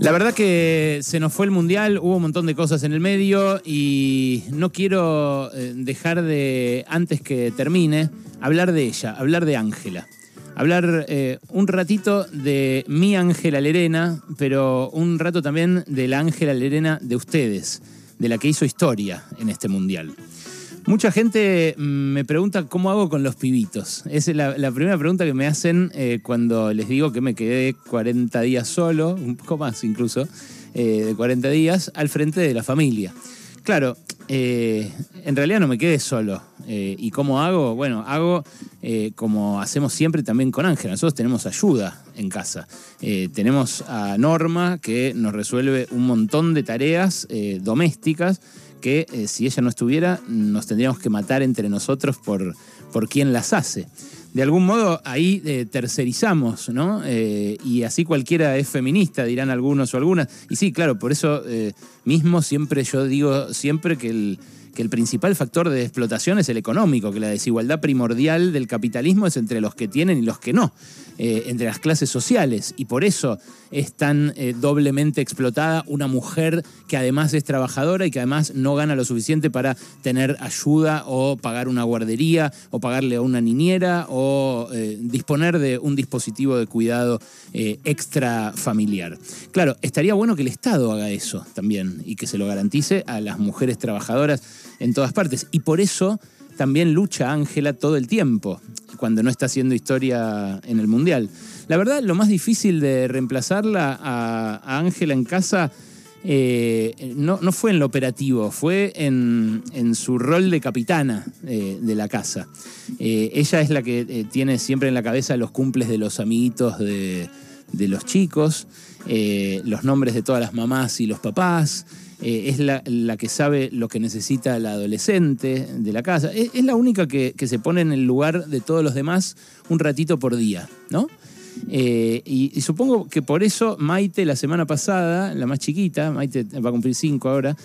La verdad que se nos fue el mundial, hubo un montón de cosas en el medio y no quiero eh, dejar de, antes que termine, hablar de ella, hablar de Ángela. Hablar eh, un ratito de mi Ángela Lerena, pero un rato también de la Ángela Lerena de ustedes, de la que hizo historia en este mundial. Mucha gente mm, me pregunta cómo hago con los pibitos. Esa es la, primera pregunta que me hacen eh, cuando les digo que me quedé 40 días solo, un poco más incluso, eh, de 40 días, al frente de la familia. Claro, eh, en realidad no me quedé solo. ¿Y cómo hago? Bueno, hago como hacemos siempre también con Ángela. Nosotros tenemos ayuda en casa. tenemos a Norma que nos resuelve un montón de tareas domésticas que eh, si ella no estuviera nos tendríamos que matar entre nosotros por, por quién las hace. De algún modo ahí eh, tercerizamos, ¿no? Eh, y así cualquiera es feminista, dirán algunos o algunas. Y sí, claro, por eso mismo siempre yo digo siempre que el principal factor de explotación es el económico, que la desigualdad primordial del capitalismo es entre los que tienen y los que no, eh, entre las clases sociales. Y por eso es tan eh, doblemente explotada una mujer que además es trabajadora y que además no gana lo suficiente para tener ayuda o pagar una guardería o pagarle a una niñera o eh, disponer de un dispositivo de cuidado extra familiar. Claro, estaría bueno que el Estado haga eso también y que se lo garantice a las mujeres trabajadoras en todas partes. Y por eso también lucha Ángela todo el tiempo, cuando no está haciendo historia en el Mundial. La verdad, lo más difícil de reemplazarla a Ángela en casa eh, no, fue en lo operativo, fue en, su rol de capitana eh, de la casa. Eh, ella es la que tiene siempre en la cabeza los cumples de los amiguitos de, de los chicos, los nombres de todas las mamás y los papás. Eh, es la, que sabe lo que necesita la adolescente de la casa. Es, la única que, se pone en el lugar de todos los demás un ratito por día, ¿no? Eh, y, supongo que por eso Maite la semana pasada, la más chiquita, Maite va a cumplir cinco ahora,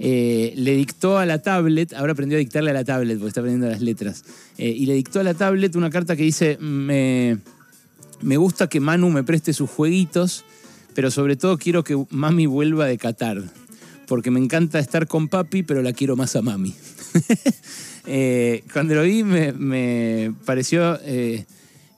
eh, le dictó a la tablet, ahora aprendió a dictarle a la tablet porque está aprendiendo las letras, y le dictó a la tablet una carta que dice, me, me gusta que Manu me preste sus jueguitos, pero sobre todo quiero que mami vuelva de Qatar porque me encanta estar con papi, pero la quiero más a mami. Eh, cuando lo vi me, pareció eh,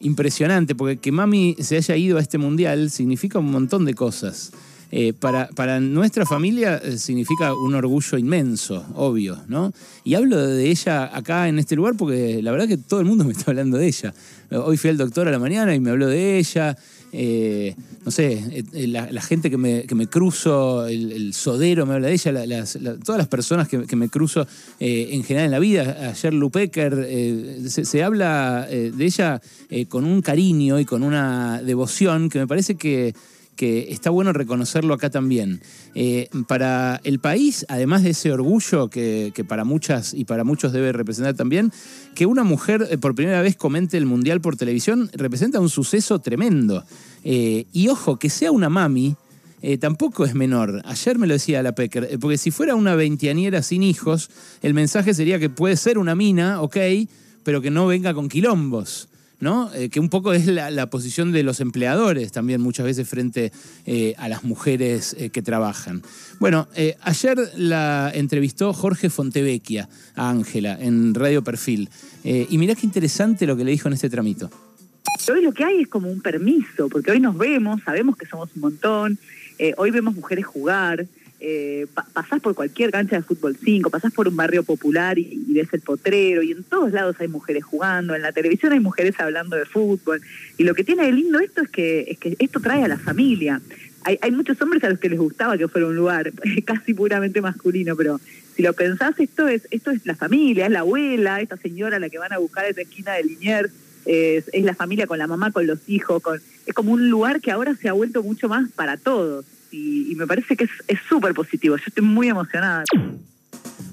impresionante, porque que mami se haya ido a este mundial significa un montón de cosas. Eh, para, para, nuestra familia significa un orgullo inmenso, obvio, ¿no? Y hablo de ella acá en este lugar porque la verdad que todo el mundo me está hablando de ella. Hoy fui al doctor a la mañana y me habló de ella. Eh, no sé, eh, la, gente que me, cruzo, el, sodero me habla de ella, todas las personas que, me cruzo eh, en general en la vida, ayer Lupecker, se, habla de ella con un cariño y con una devoción que me parece que que está bueno reconocerlo acá también. Eh, para el país, además de ese orgullo que, para muchas y para muchos debe representar también, que una mujer eh, por primera vez comente el Mundial por televisión representa un suceso tremendo. Eh, y ojo, que sea una mami, tampoco es menor. Ayer me lo decía la Pecker, porque si fuera una veintianiera sin hijos, el mensaje sería que puede ser una mina, ok, pero que no venga con quilombos. Eh, que un poco es la, posición de los empleadores también muchas veces frente eh, a las mujeres eh, que trabajan. Bueno, ayer la entrevistó Jorge Fontevecchia a Ángela en Radio Perfil. y mirá qué interesante lo que le dijo en este tramito. Hoy lo que hay es como un permiso, porque hoy nos vemos, sabemos que somos un montón, hoy vemos mujeres jugar, eh, pasás por cualquier cancha de fútbol 5, pasás por un barrio popular y, ves el potrero, y en todos lados hay mujeres jugando, en la televisión hay mujeres hablando de fútbol, y lo que tiene de lindo esto es que, es que esto trae a la familia. Hay, hay muchos hombres a los que les gustaba que fuera un lugar casi puramente masculino, pero si lo pensás, esto es, esto es la familia, es la abuela, esta señora a la que van a buscar en la esquina de Liniers, es, es, la familia con la mamá, con los hijos, es como un lugar que ahora se ha vuelto mucho más para todos y, me parece que es súper positivo. Yo estoy muy emocionada.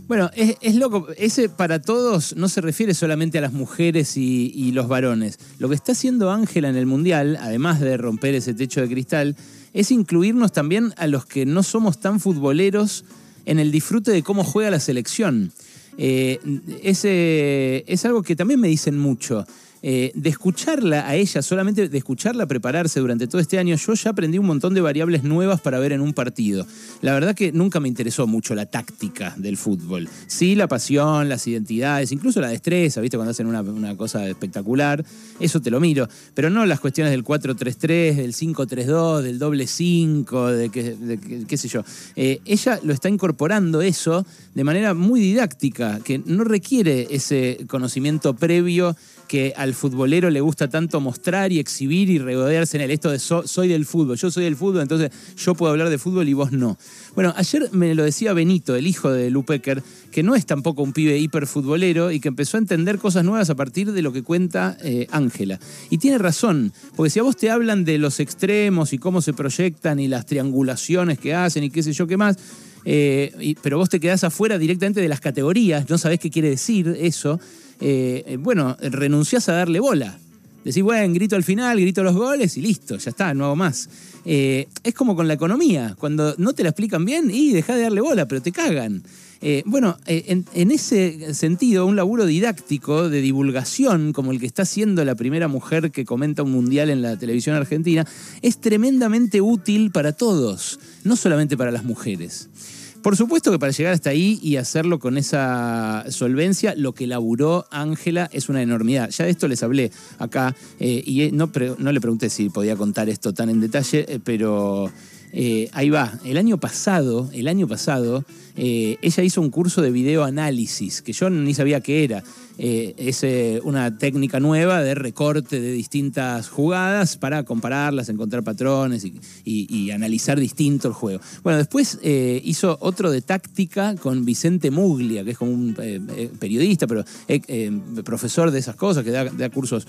Bueno, es, loco, ese para todos no se refiere solamente a las mujeres y, los varones. Lo que está haciendo Ángela en el Mundial, además de romper ese techo de cristal, es incluirnos también a los que no somos tan futboleros en el disfrute de cómo juega la selección. Eh, ese, es algo que también me dicen mucho. Eh, de escucharla a ella, solamente de escucharla prepararse durante todo este año, yo ya aprendí un montón de variables nuevas para ver en un partido. La verdad que nunca me interesó mucho la táctica del fútbol. Sí, la pasión, las identidades, incluso la destreza, ¿viste? Cuando hacen una, cosa espectacular, eso te lo miro. Pero no las cuestiones del 4-3-3, del 5-3-2, del doble 5, de, qué sé yo. Eh, ella lo está incorporando eso de manera muy didáctica, que no requiere ese conocimiento previo que al futbolero le gusta tanto mostrar y exhibir y regodearse en el esto de soy del fútbol, yo soy del fútbol, entonces yo puedo hablar de fútbol y vos no. Bueno, ayer me lo decía Benito, el hijo de Lupecker, que no es tampoco un pibe hiperfutbolero y que empezó a entender cosas nuevas a partir de lo que cuenta eh, Ángela. y tiene razón, porque si a vos te hablan de los extremos y cómo se proyectan y las triangulaciones que hacen y qué sé yo qué más, eh, pero vos te quedás afuera directamente de las categorías, no sabés qué quiere decir eso, eh, bueno, renunciás a darle bola. Decís, bueno, grito al final, grito los goles y listo, ya está, no hago más. Eh, es como con la economía, cuando no te la explican bien y dejá de darle bola, pero te cagan. Eh, bueno, en, en, ese sentido, un laburo didáctico de divulgación, como el que está haciendo la primera mujer que comenta un mundial en la televisión argentina, es tremendamente útil para todos, no solamente para las mujeres. Por supuesto que para llegar hasta ahí y hacerlo con esa solvencia, lo que laburó Ángela es una enormidad. Ya de esto les hablé acá eh, y no, no, le pregunté si podía contar esto tan en detalle, eh, pero eh, ahí va. El año pasado, el año pasado, ella hizo un curso de videoanálisis que yo ni sabía qué era. Eh, es eh, una técnica nueva de recorte de distintas jugadas para compararlas, encontrar patrones y, analizar distinto el juego. Bueno, después eh, hizo otro de táctica con Vicente Muglia, que es como un periodista, pero profesor de esas cosas, que da, cursos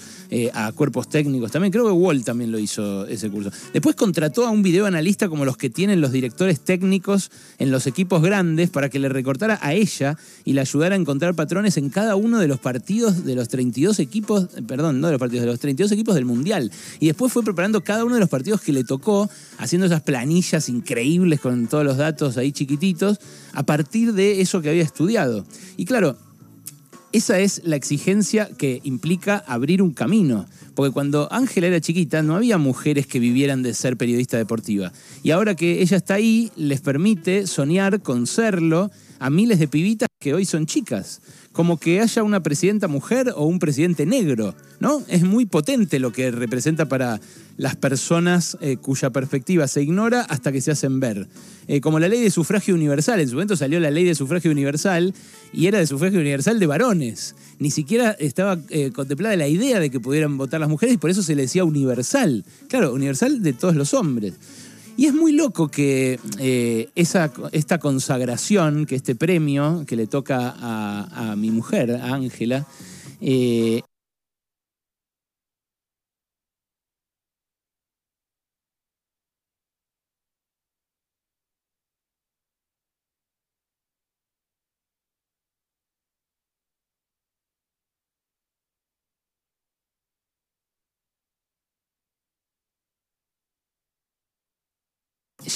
a cuerpos técnicos también. Creo que Walt también lo hizo ese curso. Después contrató a un videoanalista como los que tienen los directores técnicos en los equipos grandes para que le recortara a ella y le ayudara a encontrar patrones en cada uno de los partidos de los 32 equipos, perdón, no de los partidos, de los 32 equipos del Mundial. Y después fue preparando cada uno de los partidos que le tocó, haciendo esas planillas increíbles con todos los datos ahí chiquititos, a partir de eso que había estudiado. Y claro, esa es la exigencia que implica abrir un camino. Porque cuando Ángela era chiquita no había mujeres que vivieran de ser periodista deportiva. Y ahora que ella está ahí, les permite soñar con serlo a miles de pibitas que hoy son chicas como que haya una presidenta mujer o un presidente negro, ¿no? Es muy potente lo que representa para las personas eh, cuya perspectiva se ignora hasta que se hacen ver. Eh, como la ley de sufragio universal, en su momento salió la ley de sufragio universal y era de sufragio universal de varones. Ni siquiera estaba eh, contemplada la idea de que pudieran votar las mujeres y por eso se le decía universal. Claro, universal de todos los hombres. Y es muy loco que eh, esa, esta consagración, que este premio que le toca a, mi mujer, a Ángela, eh,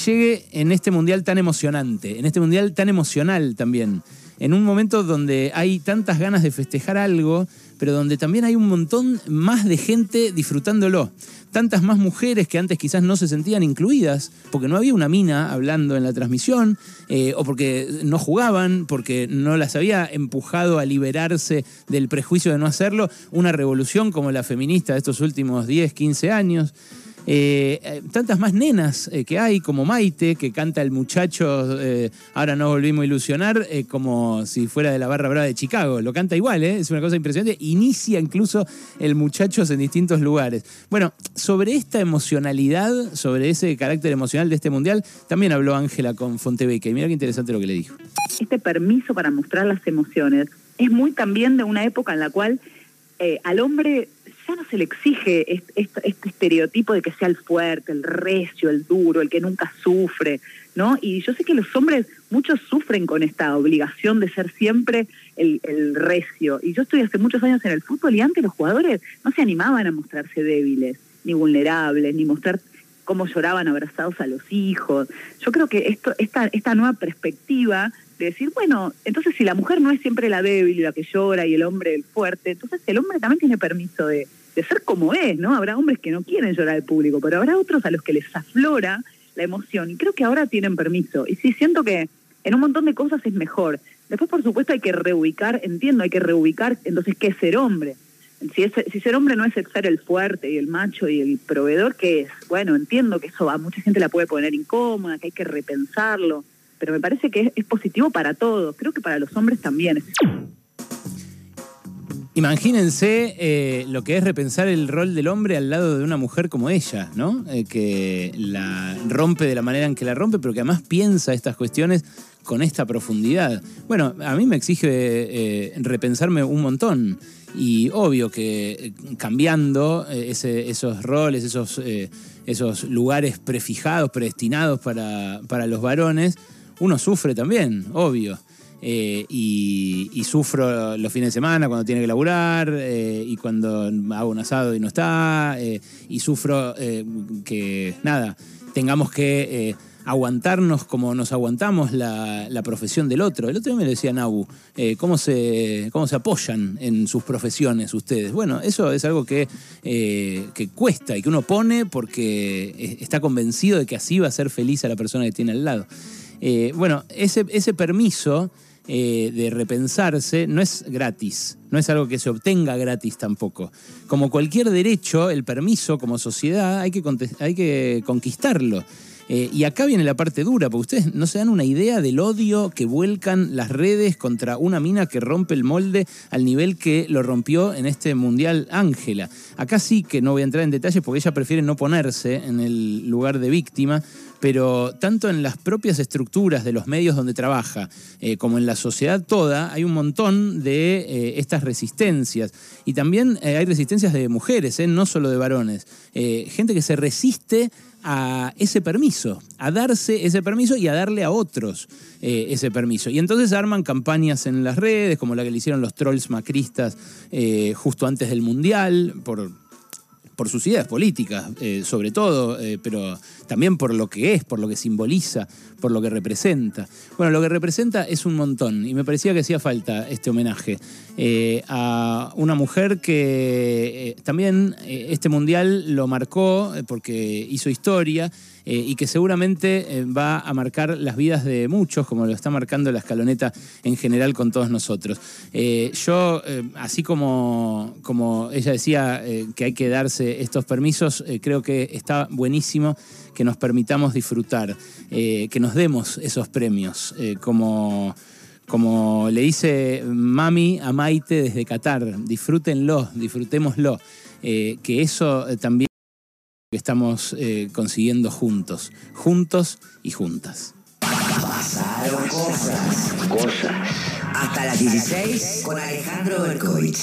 llegue en este mundial tan emocionante, en este mundial tan emocional también, en un momento donde hay tantas ganas de festejar algo, pero donde también hay un montón más de gente disfrutándolo. Tantas más mujeres que antes quizás no se sentían incluidas, porque no había una mina hablando en la transmisión, eh, o porque no jugaban, porque no las había empujado a liberarse del prejuicio de no hacerlo, una revolución como la feminista de estos últimos 10, 15 años. Eh, eh, tantas más nenas eh, que hay, como Maite, que canta el muchacho, ahora nos volvimos a ilusionar, como si fuera de la barra brava de Chicago. Lo canta igual, es una cosa impresionante. Inicia incluso el muchachos en distintos lugares. Bueno, sobre esta emocionalidad, sobre ese carácter emocional de este mundial, también habló Ángela con Fontebeque. Y mira qué interesante lo que le dijo. Este permiso para mostrar las emociones es muy también de una época en la cual al hombre ya no se le exige este, estereotipo de que sea el fuerte, el recio, el duro, el que nunca sufre, ¿no? Y yo sé que los hombres, muchos sufren con esta obligación de ser siempre el, el recio. Y yo estoy hace muchos años en el fútbol y antes los jugadores no se animaban a mostrarse débiles, ni vulnerables, ni mostrar cómo lloraban abrazados a los hijos. Yo creo que esto, esta, esta nueva perspectiva de decir, bueno, entonces si la mujer no es siempre la débil y la que llora y el hombre el fuerte, entonces el hombre también tiene permiso de, de ser como es, ¿no? Habrá hombres que no quieren llorar al público, pero habrá otros a los que les aflora la emoción y creo que ahora tienen permiso. Y sí, siento que en un montón de cosas es mejor. Después, por supuesto, hay que reubicar, entiendo, hay que reubicar entonces qué es ser hombre. Si, es, si ser hombre no es ser el fuerte y el macho y el proveedor, ¿qué es? Bueno, entiendo que eso a mucha gente la puede poner incómoda, que hay que repensarlo, pero me parece que es, positivo para todos, creo que para los hombres también. Imagínense eh, lo que es repensar el rol del hombre al lado de una mujer como ella, ¿no? Eh, que la rompe de la manera en que la rompe, pero que además piensa estas cuestiones con esta profundidad. Bueno, a mí me exige eh, repensarme un montón. Y obvio que cambiando esos roles, esos, esos lugares prefijados, predestinados para, para los varones, uno sufre también, obvio. Eh, y, sufro los fines de semana cuando tiene que laburar eh, y cuando hago un asado y no está eh, y sufro que nada tengamos que aguantarnos como nos aguantamos la, profesión del otro. El otro día me decía Nabu, ¿cómo, se, ¿cómo se apoyan en sus profesiones ustedes? Bueno, eso es algo que, que cuesta y que uno pone porque está convencido de que así va a ser feliz a la persona que tiene al lado. Bueno, ese, permiso eh, de repensarse no es gratis, no es algo que se obtenga gratis tampoco. Como cualquier derecho, el permiso como sociedad hay que, hay que conquistarlo. Eh, y acá viene la parte dura, porque ustedes no se dan una idea del odio que vuelcan las redes contra una mina que rompe el molde al nivel que lo rompió en este Mundial Ángela. Acá sí que no voy a entrar en detalles porque ella prefiere no ponerse en el lugar de víctima, pero tanto en las propias estructuras de los medios donde trabaja, eh, como en la sociedad toda, hay un montón de eh, estas resistencias. Y también hay resistencias de mujeres, no solo de varones. gente que se resiste a ese permiso, a darse ese permiso y a darle a otros eh, ese permiso. Y entonces arman campañas en las redes, como la que le hicieron los trolls macristas eh, justo antes del Mundial, por por sus ideas políticas, eh, sobre todo, eh, pero también por lo que es, por lo que simboliza, por lo que representa. Bueno, lo que representa es un montón y me parecía que hacía falta este homenaje eh, a una mujer que también este mundial lo marcó porque hizo historia eh, y que seguramente eh, va a marcar las vidas de muchos, como lo está marcando la escaloneta en general con todos nosotros. Eh, yo, así como, como ella decía que hay que darse estos permisos, creo que está buenísimo que nos permitamos disfrutar, que nos demos esos premios, como como le dice Mami a Maite desde Qatar, disfrútenlo, disfrutémoslo, que eso también que estamos eh, consiguiendo juntos, juntos y juntas. Pasaron cosas, cosas. Hasta las 16 con Alejandro Berkovich.